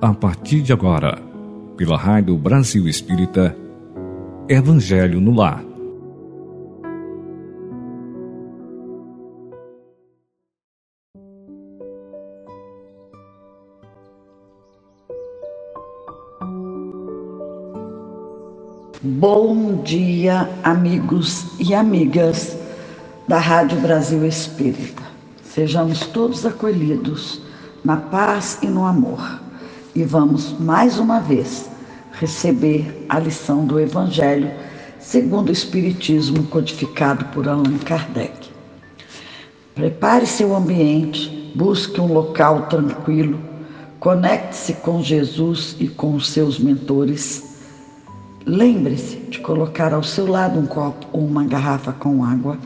a partir de agora, pela Rádio Brasil Espírita, Evangelho no Lar. Bom dia, amigos e amigas da Rádio Brasil Espírita. Sejamos todos acolhidos na paz e no amor. E vamos mais uma vez receber a lição do Evangelho segundo o Espiritismo codificado por Allan Kardec. Prepare seu ambiente, busque um local tranquilo, conecte-se com Jesus e com os seus mentores. Lembre-se de colocar ao seu lado um copo ou uma garrafa com água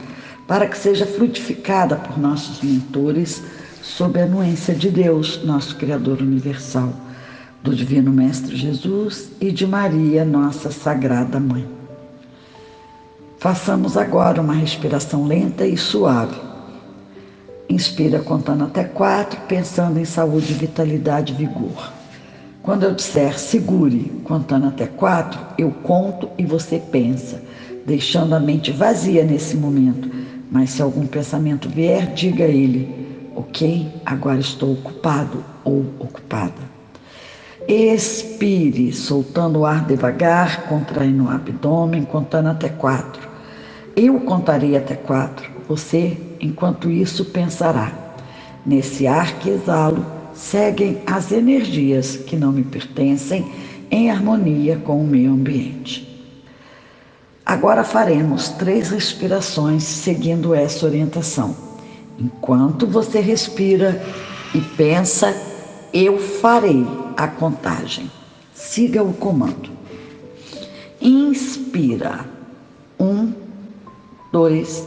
para que seja frutificada por nossos mentores sob a anuência de Deus, nosso Criador universal, do Divino Mestre Jesus e de Maria, nossa Sagrada Mãe. Façamos agora uma respiração lenta e suave. Inspira contando até quatro, pensando em saúde, vitalidade e vigor. Quando eu disser segure, contando até quatro, eu conto e você pensa, deixando a mente vazia nesse momento. Mas se algum pensamento vier, diga ele ok? Agora estou ocupado ou ocupada. Expire, soltando o ar devagar, contraindo o abdômen, contando até quatro. Eu contarei até quatro. Você, enquanto isso, pensará. Nesse ar que exalo, seguem as energias que não me pertencem em harmonia com o meio ambiente. Agora faremos três respirações seguindo essa orientação. Enquanto você respira e pensa, eu farei a contagem. Siga o comando. Inspira. Um, dois,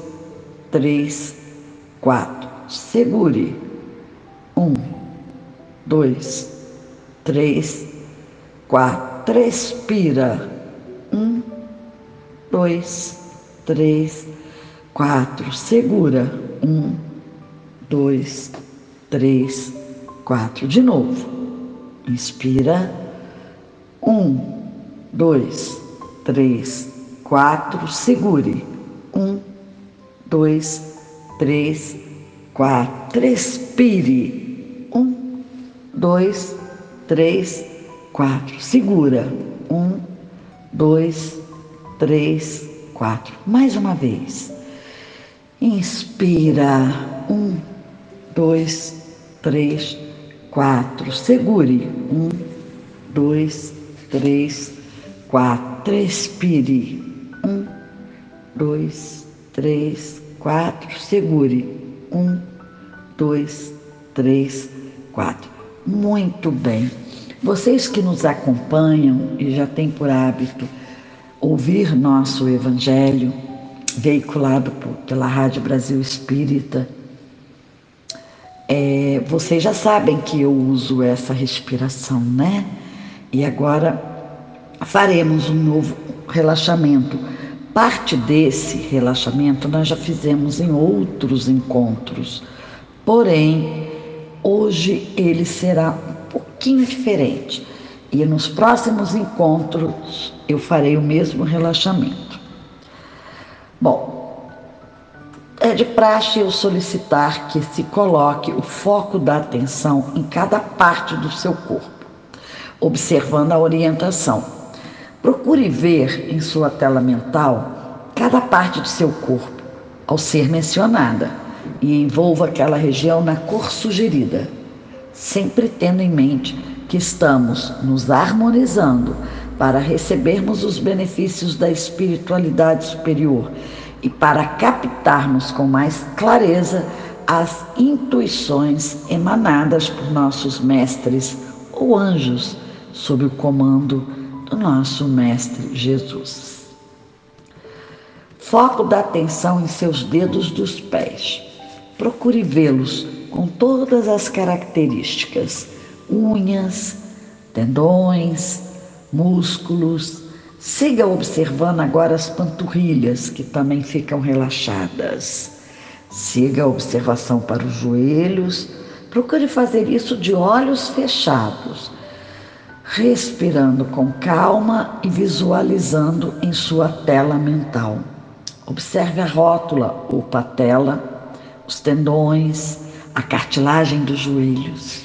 três, quatro. Segure. Um, dois, três, quatro. Expira. Um, dois, três, quatro. Segura. Um, dois, três, quatro. De novo. Inspira. Um, dois, três, quatro. Segure. Um, dois, três, quatro. Respire. Um, dois, três, quatro. Segura. Um, dois, três, quatro. Mais uma vez. Inspira. Um, dois, três, quatro. Segure. Um, dois, três, quatro. Expire. Um, dois, três, quatro. Segure. Um, dois, três, quatro. Muito bem. Vocês que nos acompanham e já têm por hábito ouvir nosso Evangelho, veiculado pela Rádio Brasil Espírita, é, vocês já sabem que eu uso essa respiração, né? E agora faremos um novo relaxamento. Parte desse relaxamento nós já fizemos em outros encontros, porém, hoje ele será um pouquinho diferente. E nos próximos encontros eu farei o mesmo relaxamento. Bom, é de praxe eu solicitar que se coloque o foco da atenção em cada parte do seu corpo, observando a orientação. Procure ver em sua tela mental cada parte de seu corpo ao ser mencionada e envolva aquela região na cor sugerida, sempre tendo em mente que estamos nos harmonizando para recebermos os benefícios da espiritualidade superior e para captarmos com mais clareza as intuições emanadas por nossos mestres ou anjos sob o comando do nosso Mestre Jesus. Foco da atenção em seus dedos dos pés. Procure vê-los com todas as características: unhas, tendões, músculos, Siga observando agora as panturrilhas, que também ficam relaxadas. Siga a observação para os joelhos. Procure fazer isso de olhos fechados. respirando com calma e visualizando em sua tela mental. Observe a rótula ou patela, os tendões, a cartilagem dos joelhos.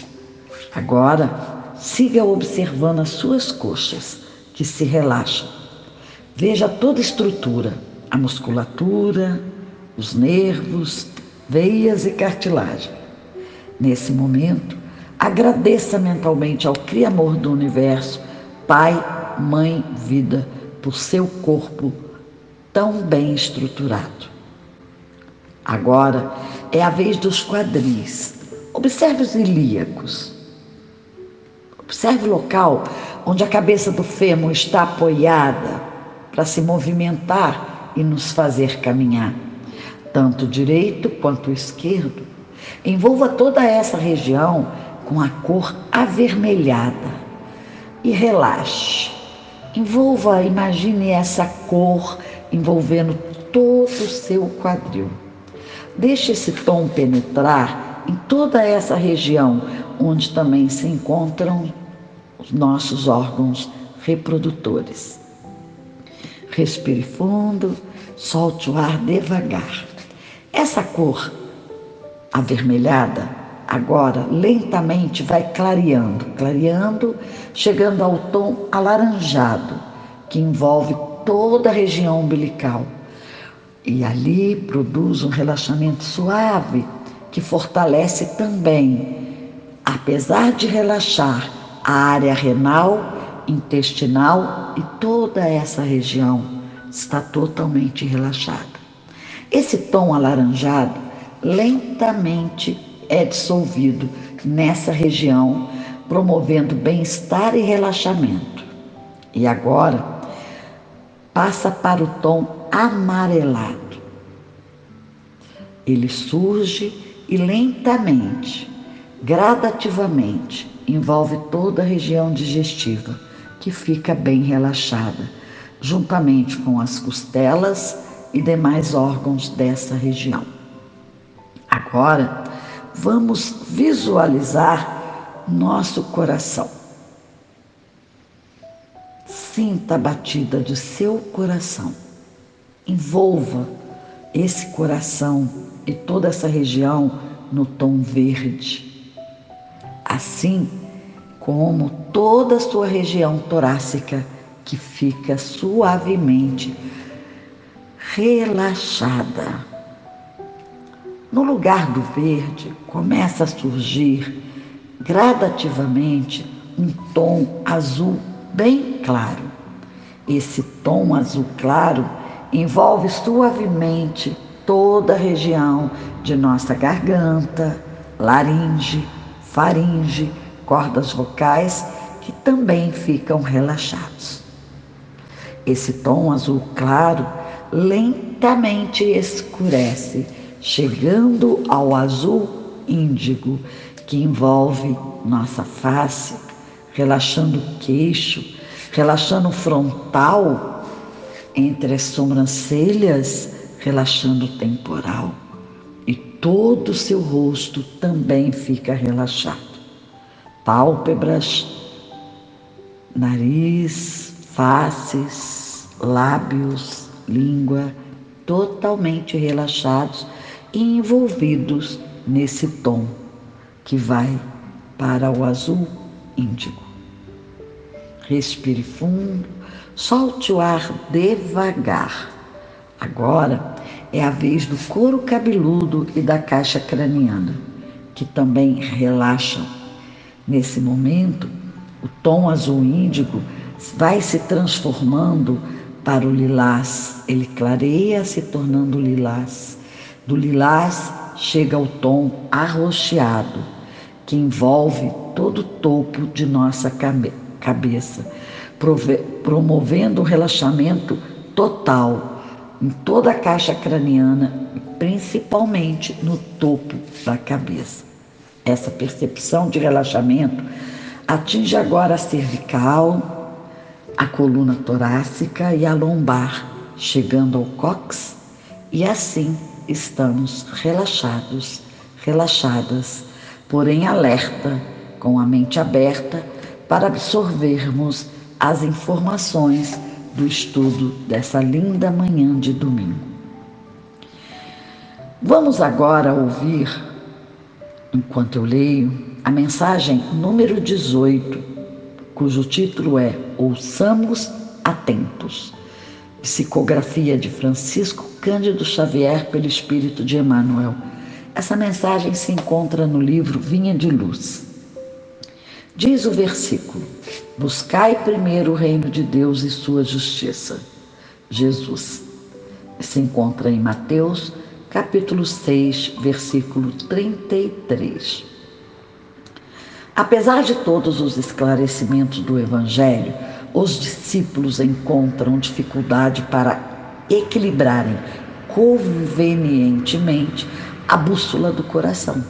Agora, siga observando as suas coxas, que se relaxam. Veja toda a estrutura, a musculatura, os nervos, veias e cartilagem. Nesse momento, agradeça mentalmente ao Criador do universo, Pai, Mãe, Vida, por seu corpo tão bem estruturado. Agora é a vez dos quadris. Observe os ilíacos. Observe o local onde a cabeça do fêmur está apoiada para se movimentar e nos fazer caminhar, tanto direito quanto esquerdo. Envolva toda essa região com a cor avermelhada e relaxe. Envolva, imagine essa cor envolvendo todo o seu quadril. Deixe esse tom penetrar em toda essa região onde também se encontram os nossos órgãos reprodutores. Respire fundo, solte o ar devagar. Essa cor avermelhada agora lentamente vai clareando, clareando, chegando ao tom alaranjado, que envolve toda a região umbilical. E ali produz um relaxamento suave que fortalece também, apesar de relaxar, a área renal, intestinal e toda essa região está totalmente relaxada. Esse tom alaranjado lentamente é dissolvido nessa região, promovendo bem-estar e relaxamento. E agora passa para o tom amarelado. Ele surge e lentamente, gradativamente, envolve toda a região digestiva, que fica bem relaxada, juntamente com as costelas e demais órgãos dessa região. Agora, vamos visualizar nosso coração. Sinta a batida de seu coração. Envolva esse coração e toda essa região no tom verde assim como toda a sua região torácica que fica suavemente relaxada. No lugar do verde começa a surgir gradativamente um tom azul bem claro. Esse tom azul claro envolve suavemente toda a região de nossa garganta, laringe, faringe, cordas vocais que também ficam relaxados. Esse tom azul claro lentamente escurece, chegando ao azul índigo que envolve nossa face, relaxando o queixo, relaxando o frontal, entre as sobrancelhas, relaxando o temporal todo o seu rosto também fica relaxado. Pálpebras, nariz, faces, lábios, língua, totalmente relaxados e envolvidos nesse tom que vai para o azul índigo. Respire fundo, solte o ar devagar. Agora é a vez do couro cabeludo e da caixa craniana, que também relaxam. Nesse momento, o tom azul índigo vai se transformando para o lilás. Ele clareia se tornando lilás. Do lilás chega ao tom arroxeado, que envolve todo o topo de nossa cabeça, promovendo um relaxamento total em toda a caixa craniana principalmente no topo da cabeça. Essa percepção de relaxamento atinge agora a cervical, a coluna torácica e a lombar, chegando ao cóccix, e assim estamos relaxados, relaxadas, porém alerta, com a mente aberta para absorvermos as informações do estudo dessa linda manhã de domingo. Vamos agora ouvir, enquanto eu leio, a mensagem número 18, cujo título é Ouçamos Atentos. Psicografia de Francisco Cândido Xavier pelo Espírito de Emmanuel. Essa mensagem se encontra no livro Vinha de Luz. Diz o versículo: Buscai primeiro o reino de Deus e sua justiça. Jesus. Se encontra em Mateus, capítulo 6, versículo 33. Apesar de todos os esclarecimentos do Evangelho, os discípulos encontram dificuldade para equilibrarem convenientemente a bússola do coração.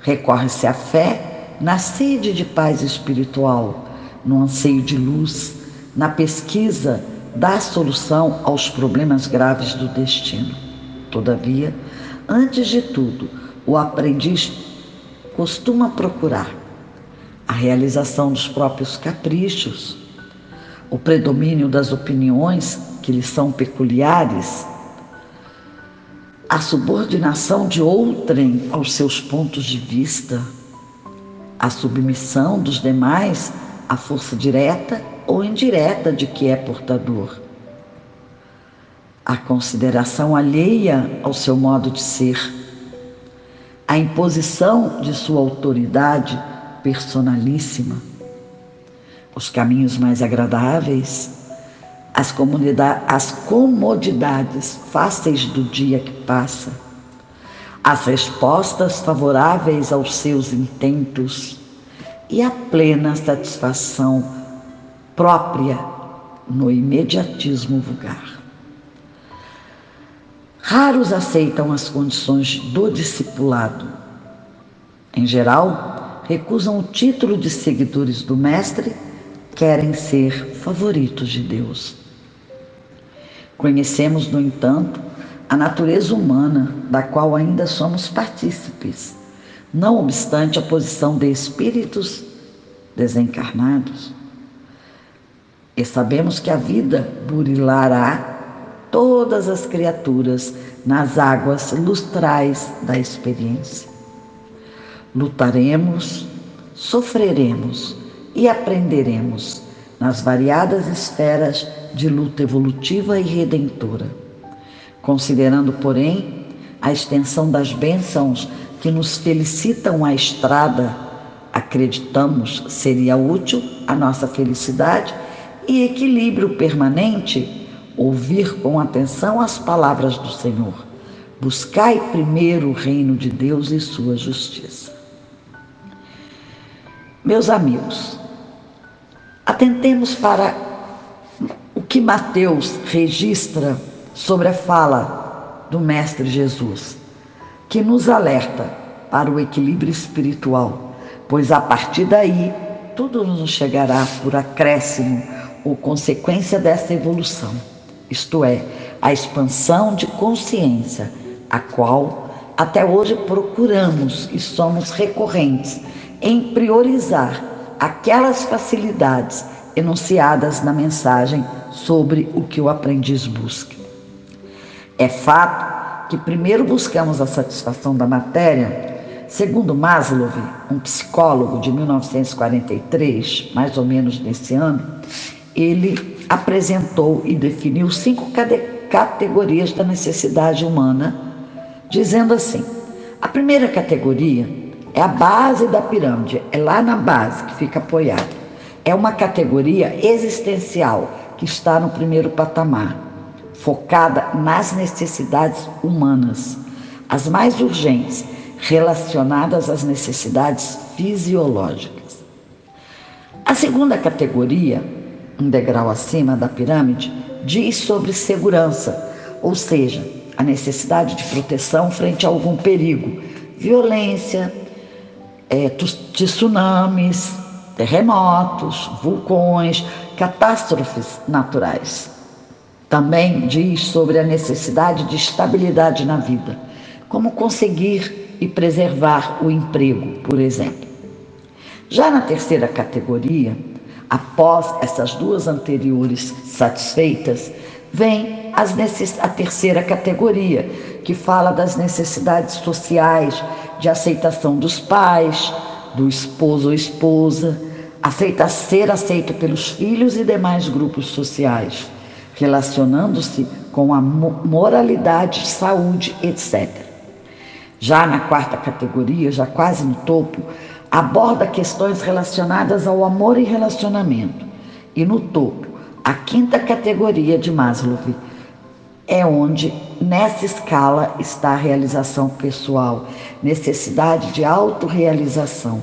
Recorre-se à fé na sede de paz espiritual, no anseio de luz, na pesquisa da solução aos problemas graves do destino. Todavia, antes de tudo, o aprendiz costuma procurar a realização dos próprios caprichos, o predomínio das opiniões que lhe são peculiares, a subordinação de outrem aos seus pontos de vista, a submissão dos demais à força direta ou indireta de que é portador, a consideração alheia ao seu modo de ser, a imposição de sua autoridade personalíssima. Os caminhos mais agradáveis, as, as comodidades fáceis do dia que passa, as respostas favoráveis aos seus intentos e a plena satisfação própria no imediatismo vulgar. Raros aceitam as condições do discipulado. Em geral, recusam o título de seguidores do Mestre querem ser favoritos de Deus. Conhecemos, no entanto, a natureza humana da qual ainda somos partícipes, não obstante a posição de espíritos desencarnados. E sabemos que a vida burilará todas as criaturas nas águas lustrais da experiência. Lutaremos, sofreremos, e aprenderemos nas variadas esferas de luta evolutiva e redentora. Considerando, porém, a extensão das bênçãos que nos felicitam a estrada, acreditamos seria útil à nossa felicidade e equilíbrio permanente ouvir com atenção as palavras do Senhor. Buscai primeiro o reino de Deus e sua justiça. Meus amigos, Atentemos para o que Mateus registra sobre a fala do Mestre Jesus, que nos alerta para o equilíbrio espiritual, pois a partir daí tudo nos chegará por acréscimo ou consequência dessa evolução, isto é, a expansão de consciência, a qual até hoje procuramos e somos recorrentes em priorizar aquelas facilidades enunciadas na mensagem sobre o que o aprendiz busca. É fato que primeiro buscamos a satisfação da matéria. Segundo Maslow, um psicólogo de 1943, mais ou menos nesse ano, ele apresentou e definiu cinco categorias da necessidade humana, dizendo assim: a primeira categoria é a base da pirâmide, é lá na base que fica apoiada. É uma categoria existencial que está no primeiro patamar, focada nas necessidades humanas, as mais urgentes, relacionadas às necessidades fisiológicas. A segunda categoria, um degrau acima da pirâmide, diz sobre segurança, ou seja, a necessidade de proteção frente a algum perigo, violência, é, tsunamis, terremotos, vulcões, catástrofes naturais. Também diz sobre a necessidade de estabilidade na vida, como conseguir e preservar o emprego, por exemplo. Já na terceira categoria, após essas duas anteriores satisfeitas, vem a terceira categoria, que fala das necessidades sociais, de aceitação dos pais, do esposo ou esposa, aceita ser aceito pelos filhos e demais grupos sociais, relacionando-se com a moralidade, saúde, etc. Já na quarta categoria, já quase no topo, aborda questões relacionadas ao amor e relacionamento. E no topo, a quinta categoria de Maslow é onde nessa escala está a realização pessoal, necessidade de autorrealização,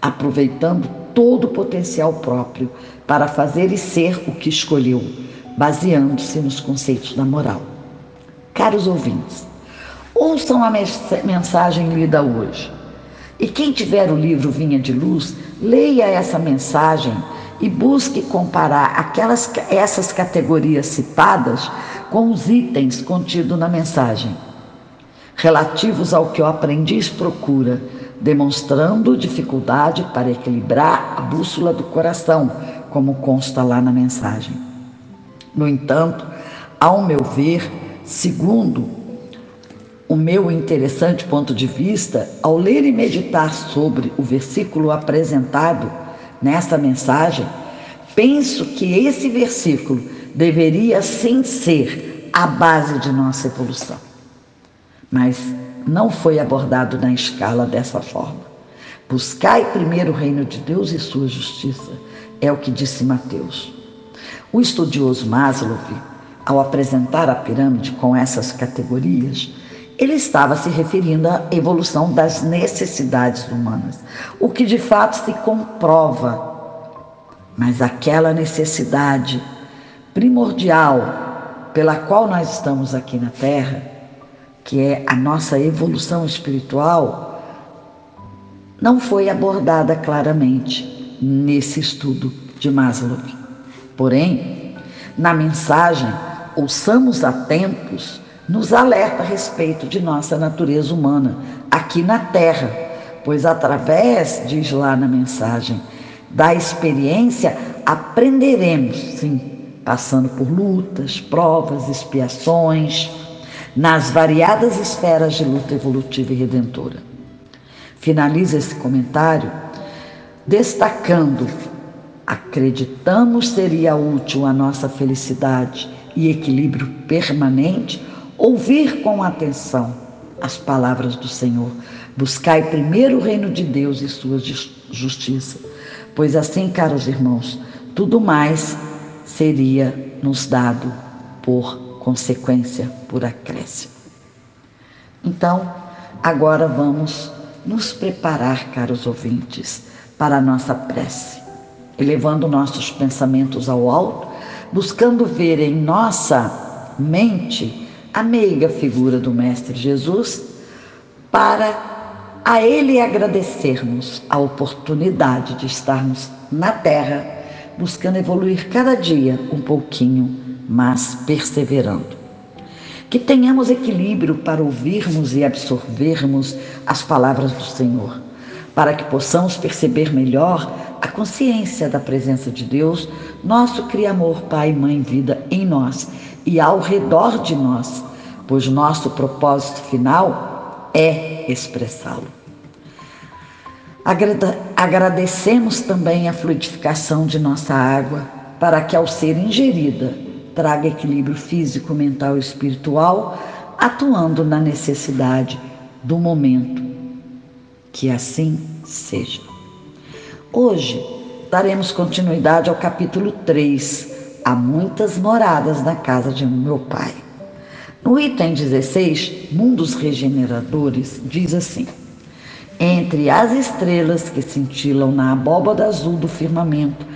aproveitando todo o potencial próprio para fazer e ser o que escolheu, baseando-se nos conceitos da moral. Caros ouvintes, ouçam a mensagem lida hoje. E quem tiver o livro Vinha de Luz, leia essa mensagem e busque comparar aquelas, essas categorias citadas com os itens contidos na mensagem, relativos ao que o aprendiz procura, demonstrando dificuldade para equilibrar a bússola do coração, como consta lá na mensagem. No entanto, ao meu ver, segundo o meu interessante ponto de vista, ao ler e meditar sobre o versículo apresentado nesta mensagem, penso que esse versículo deveria sim ser a base de nossa evolução. Mas não foi abordado na escala dessa forma. Buscai primeiro o reino de Deus e sua justiça, é o que disse Mateus. O estudioso Maslow, ao apresentar a pirâmide com essas categorias, ele estava se referindo à evolução das necessidades humanas, o que de fato se comprova. Mas aquela necessidade primordial pela qual nós estamos aqui na Terra, que é a nossa evolução espiritual, não foi abordada claramente nesse estudo de Maslow. Porém, na mensagem, ouçamos atentos nos alerta a respeito de nossa natureza humana aqui na Terra, pois através, diz lá na mensagem, da experiência aprenderemos, sim, passando por lutas, provas, expiações, nas variadas esferas de luta evolutiva e redentora. Finaliza esse comentário destacando: acreditamos seria útil a nossa felicidade e equilíbrio permanente ouvir com atenção as palavras do Senhor. Buscai primeiro o reino de Deus e sua justiça, pois assim, caros irmãos, tudo mais seria nos dado por consequência, por acréscimo. Então, agora vamos nos preparar, caros ouvintes, para a nossa prece, elevando nossos pensamentos ao alto, buscando ver em nossa mente a meiga figura do Mestre Jesus para a Ele agradecermos a oportunidade de estarmos na Terra, buscando evoluir cada dia um pouquinho, mas perseverando. Que tenhamos equilíbrio para ouvirmos e absorvermos as palavras do Senhor, para que possamos perceber melhor a consciência da presença de Deus, nosso Criador, Pai, Mãe, Vida em nós e ao redor de nós, pois nosso propósito final é expressá-lo. Agradecemos também a fluidificação de nossa água, para que, ao ser ingerida, traga equilíbrio físico, mental e espiritual, atuando na necessidade do momento. Que assim seja. Hoje daremos continuidade ao capítulo 3 há muitas moradas na casa de meu pai. No item 16, Mundos Regeneradores, diz assim: Entre as estrelas que cintilam na abóbada azul do firmamento,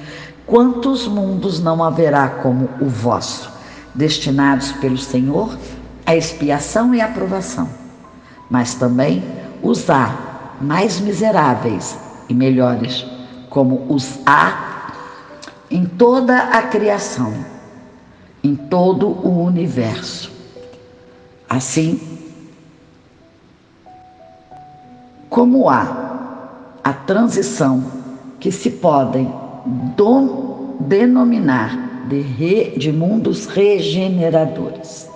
quantos mundos não haverá como o vosso, destinados pelo Senhor à expiação e aprovação, mas também os há mais miseráveis e melhores, como os há em toda a criação, em todo o universo. Assim, como há a transição que se podem denominar de, re, de mundos regeneradores.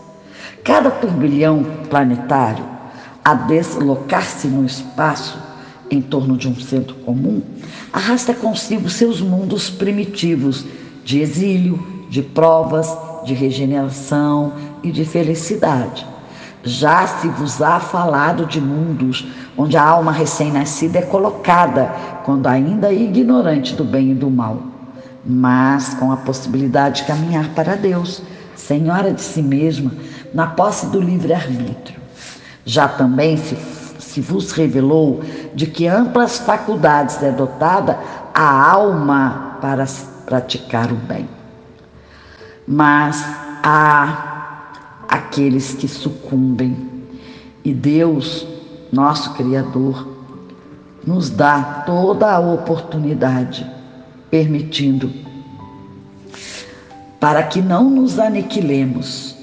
Cada turbilhão planetário, a deslocar-se no espaço em torno de um centro comum, arrasta consigo seus mundos primitivos de exílio, de provas, de regeneração e de felicidade. Já se vos há falado de mundos onde a alma recém-nascida é colocada, quando ainda é ignorante do bem e do mal, mas com a possibilidade de caminhar para Deus, senhora de si mesma, na posse do livre-arbítrio. Já também se, se vos revelou de que amplas faculdades é dotada a alma para praticar o bem. Mas há aqueles que sucumbem e Deus, nosso Criador, nos dá toda a oportunidade, permitindo para que não nos aniquilemos,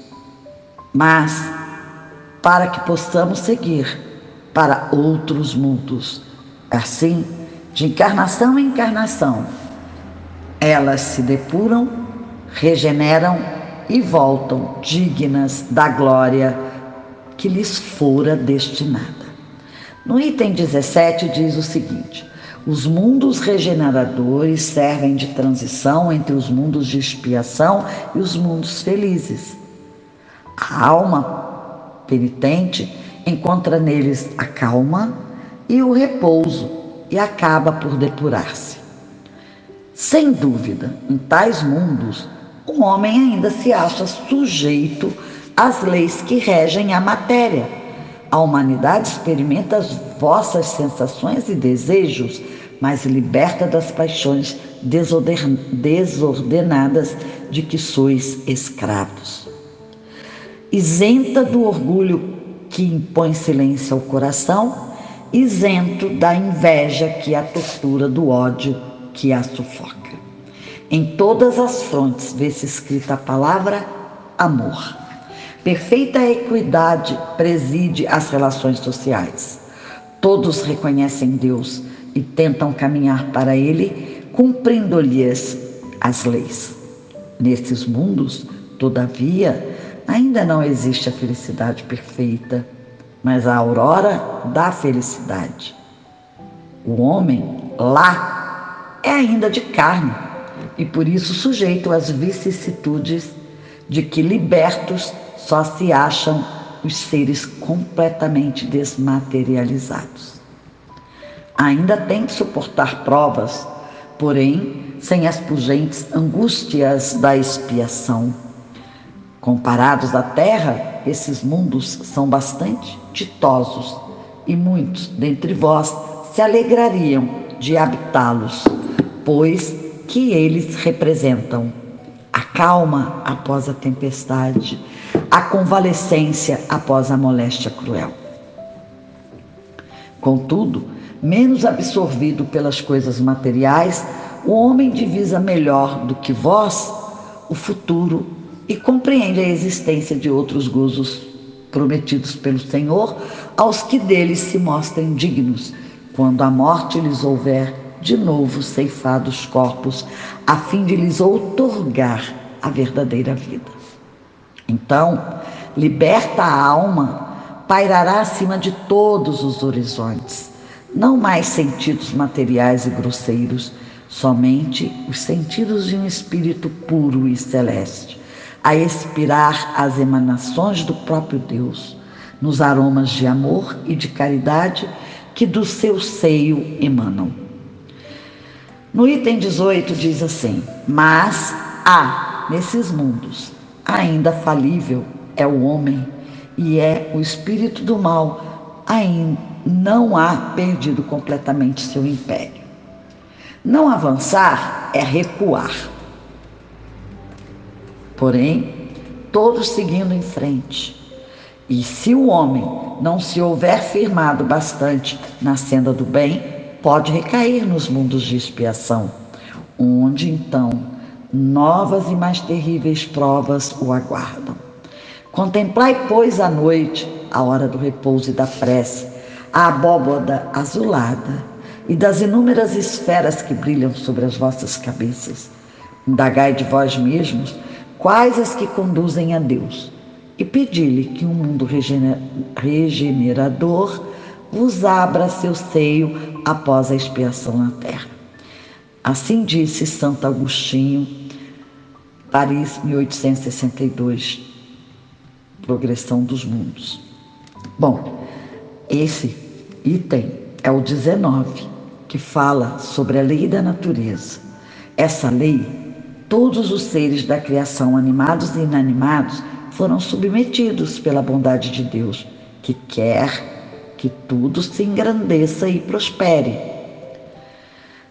mas para que possamos seguir para outros mundos. Assim, de encarnação em encarnação, elas se depuram, regeneram e voltam dignas da glória que lhes fora destinada. No item 17 diz o seguinte: os mundos regeneradores servem de transição entre os mundos de expiação e os mundos felizes. A alma penitente encontra neles a calma e o repouso e acaba por depurar-se. Sem dúvida, em tais mundos, o homem ainda se acha sujeito às leis que regem a matéria. A humanidade experimenta as vossas sensações e desejos, mas liberta das paixões desordenadas de que sois escravos. Isenta do orgulho que impõe silêncio ao coração, isento da inveja que a tortura do ódio que a sufoca. Em todas as frontes vê-se escrita a palavra amor. Perfeita equidade preside as relações sociais. Todos reconhecem Deus e tentam caminhar para Ele, cumprindo-lhes as leis. Nesses mundos, todavia, ainda não existe a felicidade perfeita, mas a aurora da felicidade. O homem lá é ainda de carne e por isso sujeito às vicissitudes de que libertos só se acham os seres completamente desmaterializados. Ainda tem que suportar provas, porém sem as pungentes angústias da expiação. Comparados à Terra, esses mundos são bastante ditosos e muitos dentre vós se alegrariam de habitá-los pois que eles representam a calma após a tempestade, a convalescência após a moléstia cruel. Contudo, menos absorvido pelas coisas materiais, o homem divisa melhor do que vós o futuro e compreende a existência de outros gozos prometidos pelo Senhor aos que deles se mostrem dignos, quando a morte lhes houver de novo ceifar os corpos, a fim de lhes outorgar a verdadeira vida. Então, liberta a alma, pairará acima de todos os horizontes, não mais sentidos materiais e grosseiros, somente os sentidos de um espírito puro e celeste, a expirar as emanações do próprio Deus, nos aromas de amor e de caridade que do seu seio emanam. No item 18 diz assim: Mas há nesses mundos ainda falível é o homem e é o espírito do mal, ainda não há perdido completamente seu império. Não avançar é recuar. Porém, todos seguindo em frente. E se o homem não se houver firmado bastante na senda do bem, pode recair nos mundos de expiação, onde então novas e mais terríveis provas o aguardam. Contemplai, pois, à noite, a hora do repouso e da prece, a abóboda azulada, e das inúmeras esferas que brilham sobre as vossas cabeças. Indagai de vós mesmos quais as que conduzem a Deus, e pedi-lhe que um mundo regenerador vos abra seu seio após a expiação na terra. Assim disse Santo Agostinho, Paris, 1862, Progressão dos Mundos. Bom, esse item é o 19, que fala sobre a lei da natureza. Essa lei, todos os seres da criação, animados e inanimados, foram submetidos pela bondade de Deus, que quer que tudo se engrandeça e prospere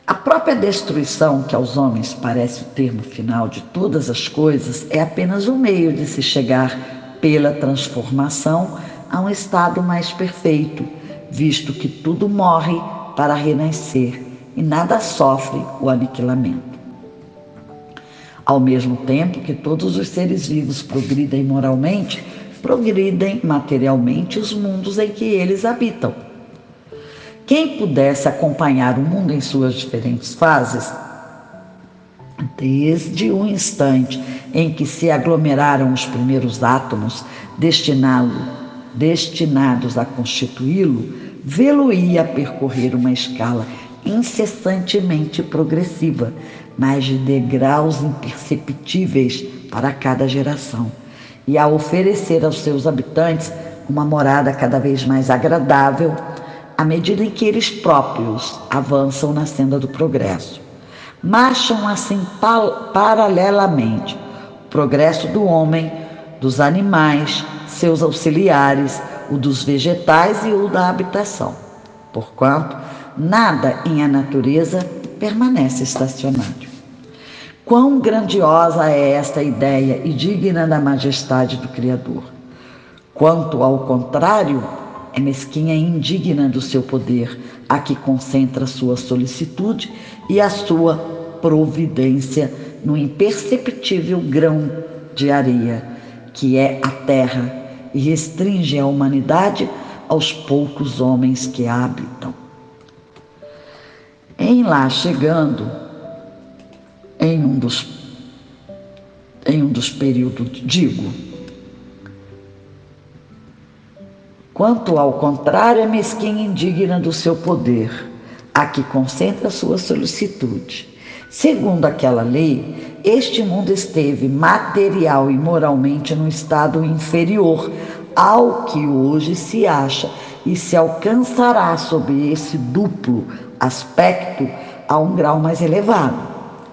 a própria destruição, que aos homens parece o termo final de todas as coisas, é apenas um meio de se chegar, pela transformação, a um estado mais perfeito, visto que tudo morre para renascer e nada sofre o aniquilamento. Ao mesmo tempo que todos os seres vivos progridem moralmente, progridem materialmente os mundos em que eles habitam. Quem pudesse acompanhar o mundo em suas diferentes fases, desde o instante em que se aglomeraram os primeiros átomos destinados a constituí-lo, vê-lo-ia percorrer uma escala incessantemente progressiva, mas de degraus imperceptíveis para cada geração, e a oferecer aos seus habitantes uma morada cada vez mais agradável à medida em que eles próprios avançam na senda do progresso. Marcham assim paralelamente o progresso do homem, dos animais, seus auxiliares, o dos vegetais e o da habitação. Porquanto, nada em a natureza permanece estacionário. Quão grandiosa é esta ideia e digna da majestade do Criador. Quanto ao contrário, é mesquinha e indigna do seu poder, a que concentra sua solicitude e a sua providência no imperceptível grão de areia, que é a terra, e restringe a humanidade aos poucos homens que a habitam. Em lá chegando, em um dos, em um dos períodos, digo, Quanto ao contrário, é mesquinha indigna do seu poder, a que concentra sua solicitude. Segundo aquela lei, este mundo esteve material e moralmente num estado inferior ao que hoje se acha e se alcançará sob esse duplo aspecto a um grau mais elevado.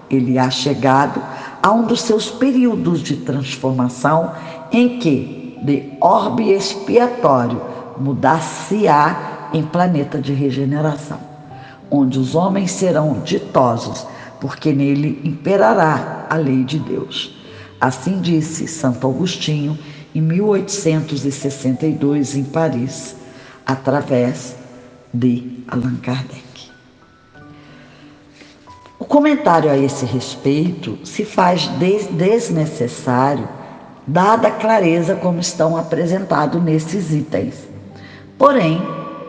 Ele há chegado a um dos seus períodos de transformação em que, de orbe expiatório, mudar-se-á em planeta de regeneração, onde os homens serão ditosos, porque nele imperará a lei de Deus. Assim disse Santo Agostinho em 1862 em Paris, através de Allan Kardec. O comentário a esse respeito se faz desnecessário, dada a clareza como estão apresentados nesses itens. Porém,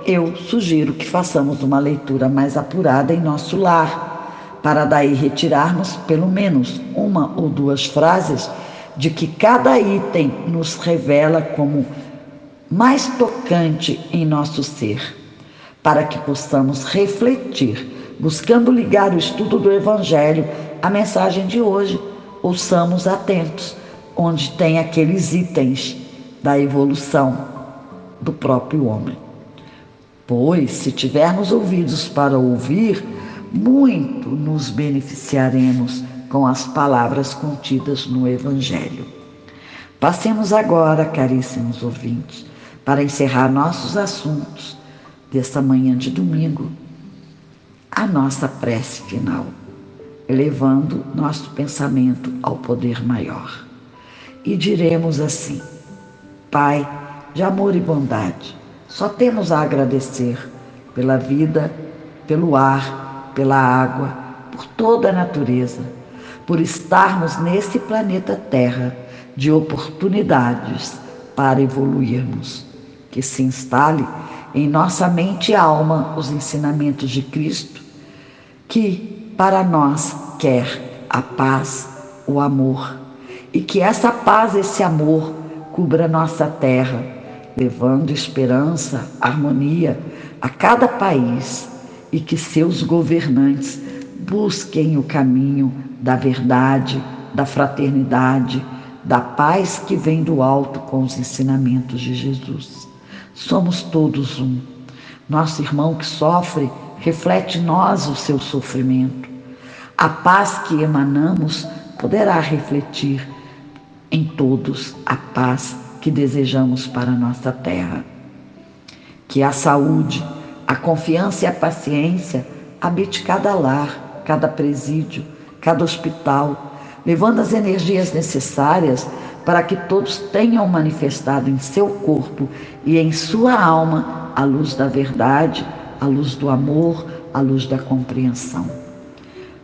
eu sugiro que façamos uma leitura mais apurada em nosso lar, para daí retirarmos pelo menos uma ou duas frases de que cada item nos revela como mais tocante em nosso ser, para que possamos refletir, buscando ligar o estudo do Evangelho à mensagem de hoje. Ouçamos atentos, onde tem aqueles itens da evolução do próprio homem. Pois, se tivermos ouvidos para ouvir, muito nos beneficiaremos com as palavras contidas no Evangelho. Passemos agora, caríssimos ouvintes, para encerrar nossos assuntos desta manhã de domingo, a nossa prece final, elevando nosso pensamento ao poder maior. E diremos assim: Pai, de amor e bondade. Só temos a agradecer pela vida, pelo ar, pela água, por toda a natureza, por estarmos nesse planeta Terra de oportunidades para evoluirmos. Que se instale em nossa mente e alma os ensinamentos de Cristo, que para nós quer a paz, o amor, e que essa paz, esse amor, cubra nossa terra, levando esperança, harmonia a cada país e que seus governantes busquem o caminho da verdade, da fraternidade, da paz que vem do alto com os ensinamentos de Jesus. Somos todos um. Nosso irmão que sofre reflete nós o seu sofrimento. A paz que emanamos poderá refletir em todos a paz que desejamos para a nossa terra. Que a saúde, a confiança e a paciência habite cada lar, cada presídio, cada hospital, levando as energias necessárias para que todos tenham manifestado em seu corpo e em sua alma a luz da verdade, a luz do amor, a luz da compreensão.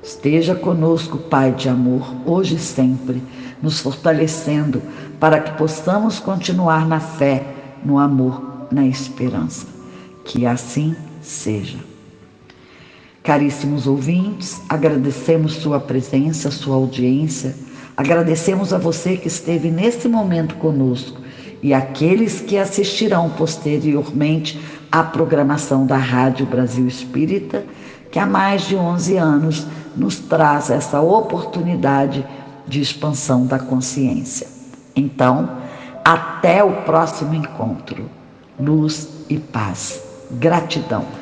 Esteja conosco, Pai de amor, hoje e sempre, nos fortalecendo para que possamos continuar na fé, no amor, na esperança. Que assim seja. Caríssimos ouvintes, agradecemos sua presença, sua audiência Agradecemos a você que esteve nesse momento conosco e aqueles que assistirão posteriormente à programação da Rádio Brasil Espírita, que há mais de 11 anos nos traz essa oportunidade de expansão da consciência. Então, até o próximo encontro. Luz e paz. Gratidão.